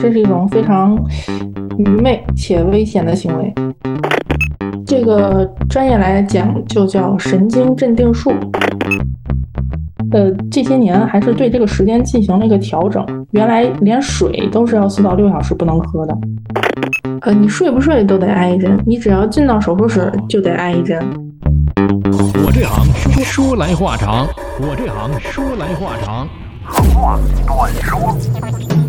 这是一种非常愚昧且危险的行为。这个专业来讲就叫神经镇定术。呃，这些年还是对这个时间进行了一个调整，原来连水都是要四到六小时不能喝的。呃，你睡不睡都得挨一针，你只要进到手术室就得挨一针。我这行说说来话长，我这行说来话长。话短说。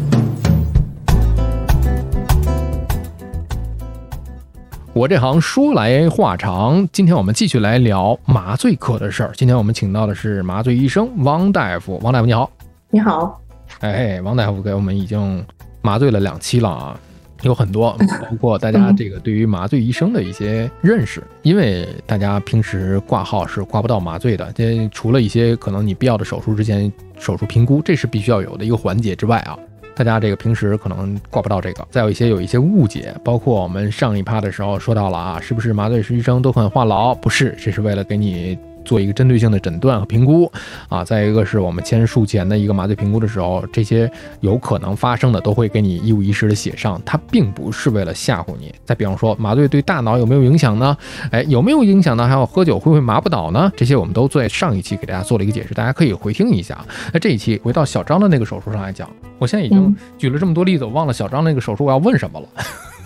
我这行说来话长，今天我们继续来聊麻醉科的事儿。今天我们请到的是麻醉医生王大夫，王大夫你好，你好，哎，王大夫给我们已经麻醉了两期了啊，有很多，包括大家这个对于麻醉医生的一些认识，因为大家平时挂号是挂不到麻醉的，这除了一些可能你必要的手术之前手术评估，这是必须要有的一个环节之外啊。大家这个平时可能挂不到这个，再有一些有一些误解，包括我们上一趴的时候说到了啊，是不是麻醉师医生都很话痨？不是，这是为了给你。做一个针对性的诊断和评估啊，再一个是我们签术前的一个麻醉评估的时候，这些有可能发生的都会给你一五一十的写上，它并不是为了吓唬你。再比方说，麻醉对大脑有没有影响呢？哎，有没有影响呢？还有喝酒会不会麻不倒呢？这些我们都在上一期给大家做了一个解释，大家可以回听一下。那这一期回到小张的那个手术上来讲，我现在已经举了这么多例子，我忘了小张那个手术我要问什么了。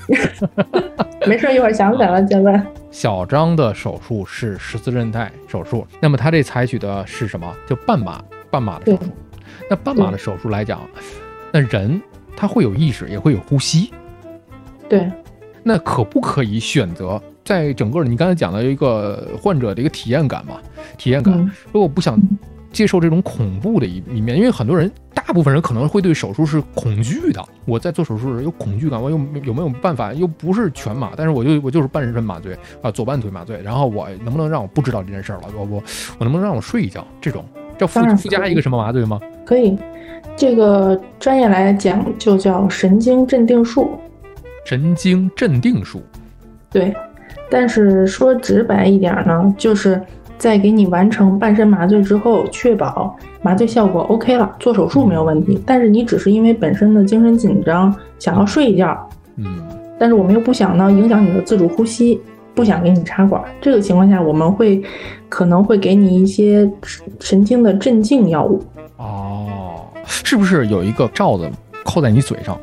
没事，一会儿想起来了再问。小张的手术是十字韧带手术，那么他这采取的是什么？就半麻，半麻的手术。那半麻的手术来讲，那人他会有意识，也会有呼吸。对。那可不可以选择在整个你刚才讲的一个患者的一个体验感嘛？体验感，如果不想。接受这种恐怖的一一面，因为很多人，大部分人可能会对手术是恐惧的。我在做手术时有恐惧感，我有有没有办法？又不是全麻，但是我就我就是半身麻醉啊，左半腿麻醉。然后我能不能让我不知道这件事儿了？我我我能不能让我睡一觉？这种叫附附加一个什么麻醉吗？可以，这个专业来讲就叫神经镇定术。神经镇定术。对，但是说直白一点呢，就是。在给你完成半身麻醉之后，确保麻醉效果 OK 了，做手术没有问题。但是你只是因为本身的精神紧张，想要睡一觉，嗯，但是我们又不想呢影响你的自主呼吸，不想给你插管。这个情况下，我们会可能会给你一些神经的镇静药物。哦，是不是有一个罩子扣在你嘴上，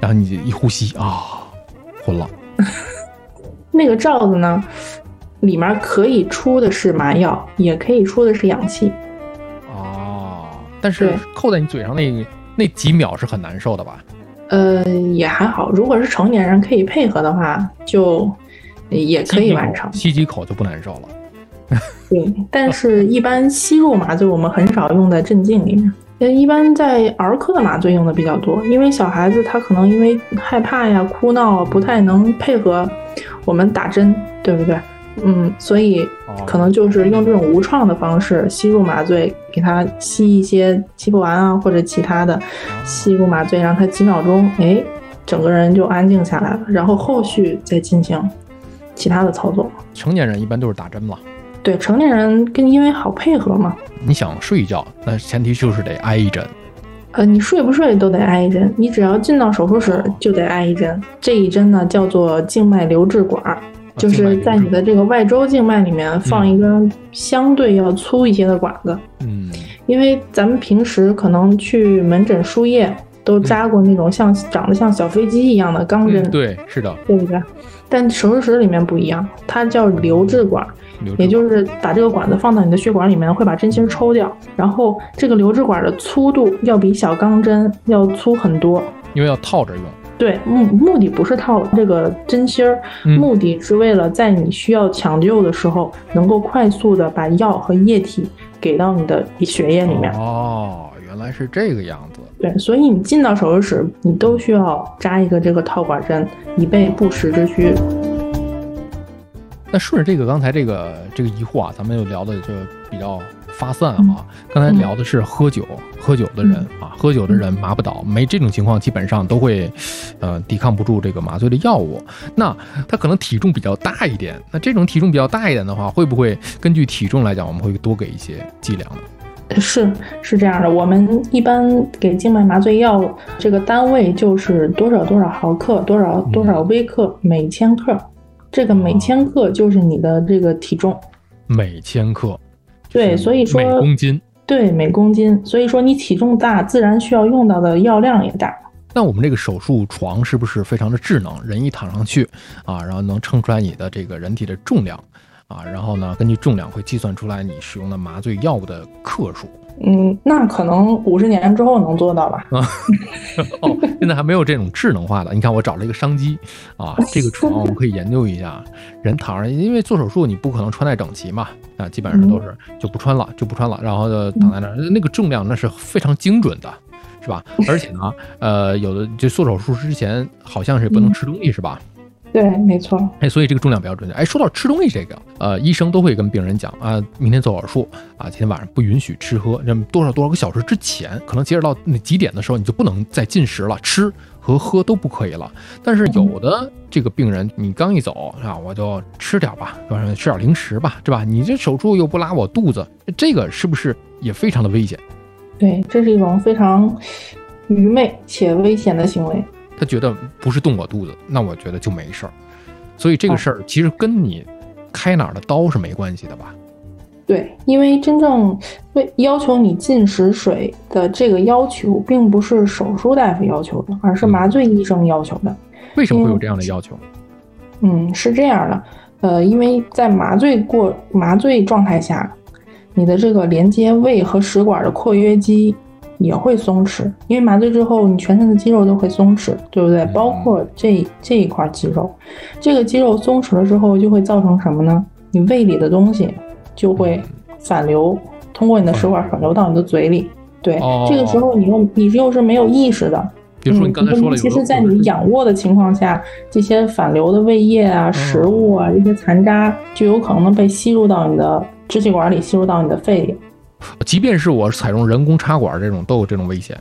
然后你一呼吸啊，昏了？那个罩子呢？里面可以出的是麻药，也可以出的是氧气。哦，但是扣在你嘴上那那几秒是很难受的吧？呃，也还好。如果是成年人可以配合的话，就也可以完成。吸几口就不难受了。对，但是一般吸入麻醉我们很少用在镇静里面，呃，一般在儿科的麻醉用的比较多，因为小孩子他可能因为害怕呀、哭闹，不太能配合我们打针，对不对？嗯，所以可能就是用这种无创的方式吸入麻醉，给他吸一些七不丸啊，或者其他的吸入麻醉，让他几秒钟，哎，整个人就安静下来了，然后后续再进行其他的操作。成年人一般都是打针嘛？对，成年人跟因为好配合嘛。你想睡一觉，那前提就是得挨一针。呃，你睡不睡都得挨一针，你只要进到手术室就得挨一针。这一针呢叫做静脉留置管。就是在你的这个外周静脉里面放一根相对要粗一些的管子，嗯，因为咱们平时可能去门诊输液都扎过那种像长得像小飞机一样的钢针，对，是的，对不对？但手术室里面不一样，它叫留置管，也就是把这个管子放到你的血管里面，会把针芯抽掉，然后这个留置管的粗度要比小钢针要粗很多，因为要套着用。对，目目的不是套这个针芯儿，目的是为了在你需要抢救的时候，能够快速的把药和液体给到你的血液里面。哦，原来是这个样子。对，所以你进到手术室，你都需要扎一个这个套管针，以备不时之需。那顺着这个刚才这个这个疑惑啊，咱们又聊的就比较。发散啊！刚才聊的是喝酒，喝酒的人啊，喝酒的人麻不倒，没这种情况，基本上都会，呃，抵抗不住这个麻醉的药物。那他可能体重比较大一点，那这种体重比较大一点的话，会不会根据体重来讲，我们会多给一些剂量呢？是是这样的，我们一般给静脉麻醉药这个单位就是多少多少毫克，多少多少微克每千克，这个每千克就是你的这个体重。每千克，对，所以说每公斤，对每公斤，所以说你体重大，自然需要用到的药量也大。那我们这个手术床是不是非常的智能？人一躺上去啊，然后能称出来你的这个人体的重量啊，然后呢，根据重量会计算出来你使用的麻醉药物的克数。嗯，那可能五十年之后能做到吧？啊，哦，现在还没有这种智能化的。你看，我找了一个商机啊，这个床我们可以研究一下。人躺着，因为做手术你不可能穿戴整齐嘛，啊，基本上都是就不穿了，就不穿了，然后就躺在那儿。那个重量那是非常精准的，是吧？而且呢，呃，有的就做手术之前好像是不能吃东西，是吧？对，没错。哎，所以这个重量比较准确。哎，说到吃东西这个，呃，医生都会跟病人讲啊，明天做手术啊，今天晚上不允许吃喝。那么多少多少个小时之前，可能截止到那几点的时候，你就不能再进食了，吃和喝都不可以了。但是有的这个病人，你刚一走啊，我就吃点吧，晚上吃点零食吧，是吧？你这手术又不拉我肚子，这个是不是也非常的危险？对，这是一种非常愚昧且危险的行为。他觉得不是动我肚子，那我觉得就没事儿，所以这个事儿其实跟你开哪儿的刀是没关系的吧？对，因为真正为要求你进食水的这个要求，并不是手术大夫要求的，而是麻醉医生要求的。为什么会有这样的要求？嗯，是这样的，呃，因为在麻醉过麻醉状态下，你的这个连接胃和食管的括约肌。也会松弛，因为麻醉之后，你全身的肌肉都会松弛，对不对？包括这这一块肌肉，这个肌肉松弛了之后，就会造成什么呢？你胃里的东西就会反流，通过你的食管反流到你的嘴里。对，这个时候你又你又是没有意识的。比如说你刚才说了，其实，在你仰卧的情况下，这些反流的胃液啊、食物啊、这些残渣，就有可能被吸入到你的支气管里，吸入到你的肺里。即便是我采用人工插管，这种都有这种危险。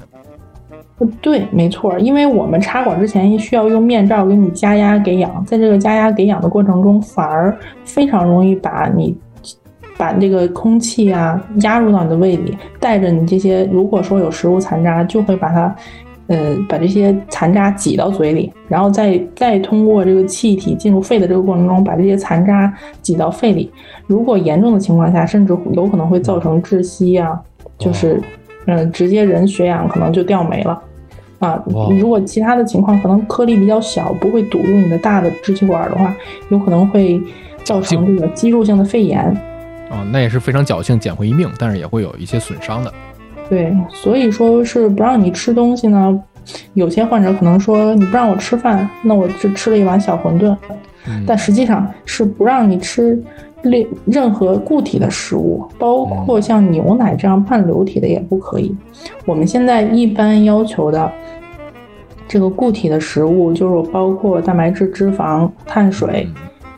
对，没错，因为我们插管之前需要用面罩给你加压给氧，在这个加压给氧的过程中，反而非常容易把你把这个空气啊压入到你的胃里，带着你这些，如果说有食物残渣，就会把它。嗯，把这些残渣挤到嘴里，然后再再通过这个气体进入肺的这个过程中，把这些残渣挤到肺里。如果严重的情况下，甚至有可能会造成窒息啊，就是嗯，直接人血氧可能就掉没了啊。如果其他的情况可能颗粒比较小，不会堵住你的大的支气管的话，有可能会造成这个肌肉性的肺炎啊。那也是非常侥幸捡回一命，但是也会有一些损伤的。对，所以说是不让你吃东西呢。有些患者可能说你不让我吃饭，那我就吃了一碗小馄饨。但实际上是不让你吃任任何固体的食物，包括像牛奶这样半流体的也不可以。我们现在一般要求的这个固体的食物，就是包括蛋白质、脂肪、碳水，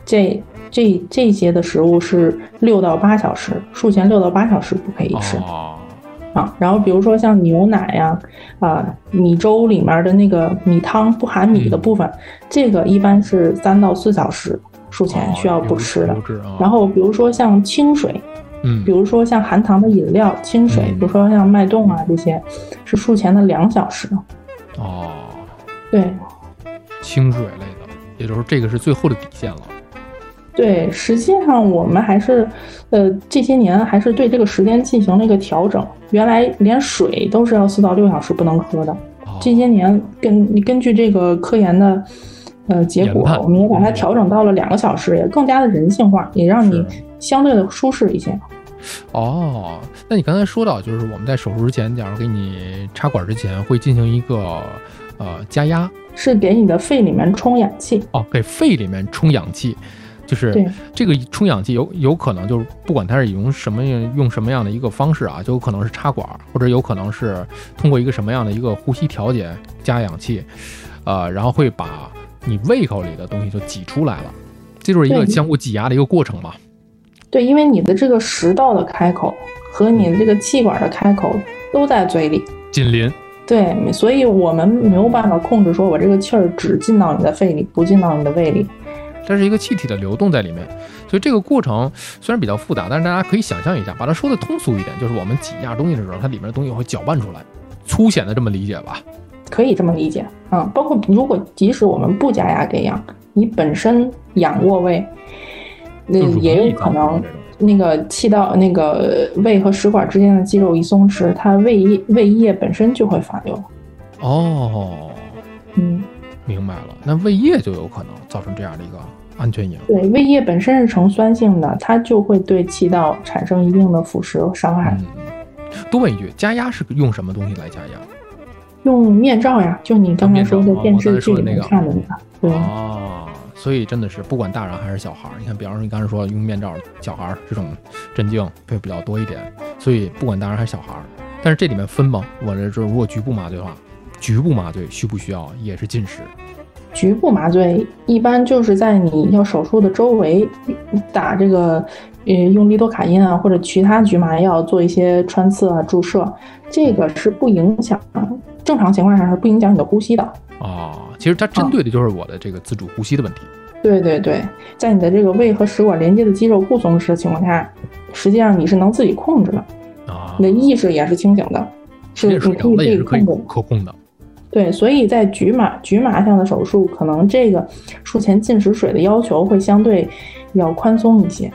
这这这些的食物是六到八小时，术前六到八小时不可以吃。啊，然后比如说像牛奶呀，啊米粥里面的那个米汤不含米的部分，这个一般是三到四小时术前需要不吃的。然后比如说像清水，嗯，比如说像含糖的饮料、清水，比如说像脉动啊这些，是术前的两小时。哦，对，清水类的，也就是这个是最后的底线了。对，实际上我们还是，呃，这些年还是对这个时间进行了一个调整。原来连水都是要四到六小时不能喝的，这些年根根据这个科研的，呃，结果，我们也把它调整到了两个小时，也更加的人性化，也让你相对的舒适一些。哦，那你刚才说到，就是我们在手术之前，假如给你插管之前，会进行一个呃加压，是给你的肺里面充氧气。哦，给肺里面充氧气。就是这个充氧气有有可能就是不管它是用什么用什么样的一个方式啊，就有可能是插管，或者有可能是通过一个什么样的一个呼吸调节加氧气，呃，然后会把你胃口里的东西就挤出来了，这就是一个相互挤压的一个过程嘛。对，因为你的这个食道的开口和你的这个气管的开口都在嘴里紧邻。对，所以我们没有办法控制说我这个气儿只进到你的肺里，不进到你的胃里。它是一个气体的流动在里面，所以这个过程虽然比较复杂，但是大家可以想象一下，把它说的通俗一点，就是我们挤压东西的时候，它里面的东西会搅拌出来，粗显的这么理解吧？可以这么理解，嗯，包括如果即使我们不加压给氧，你本身仰卧位，那也有可能。那个气道、那个胃和食管之间的肌肉一松弛，它胃液胃液本身就会反流。哦，嗯，明白了。那胃液就有可能造成这样的一个安全隐患对，胃液本身是呈酸性的，它就会对气道产生一定的腐蚀和伤害。多问一句，加压是用什么东西来加压？用面罩呀，就你刚才说的电视剧里面看的那个。对。哦。所以真的是不管大人还是小孩儿，你看，比方说你刚才说用面罩，小孩儿这种镇静会比较多一点。所以不管大人还是小孩儿，但是这里面分吗？我这说如果局部麻醉的话，局部麻醉需不需要也是禁食？局部麻醉一般就是在你要手术的周围打这个，呃，用利多卡因啊或者其他局麻药做一些穿刺啊注射，这个是不影响，正常情况下是不影响你的呼吸的啊。其实它针对的就是我的这个自主呼吸的问题。对对对，在你的这个胃和食管连接的肌肉不松弛的情况下，实际上你是能自己控制的啊，你的意识也是清醒的，是你可以自己控制、可控的。对，所以在局麻局麻项的手术，可能这个术前禁食水的要求会相对要宽松一些。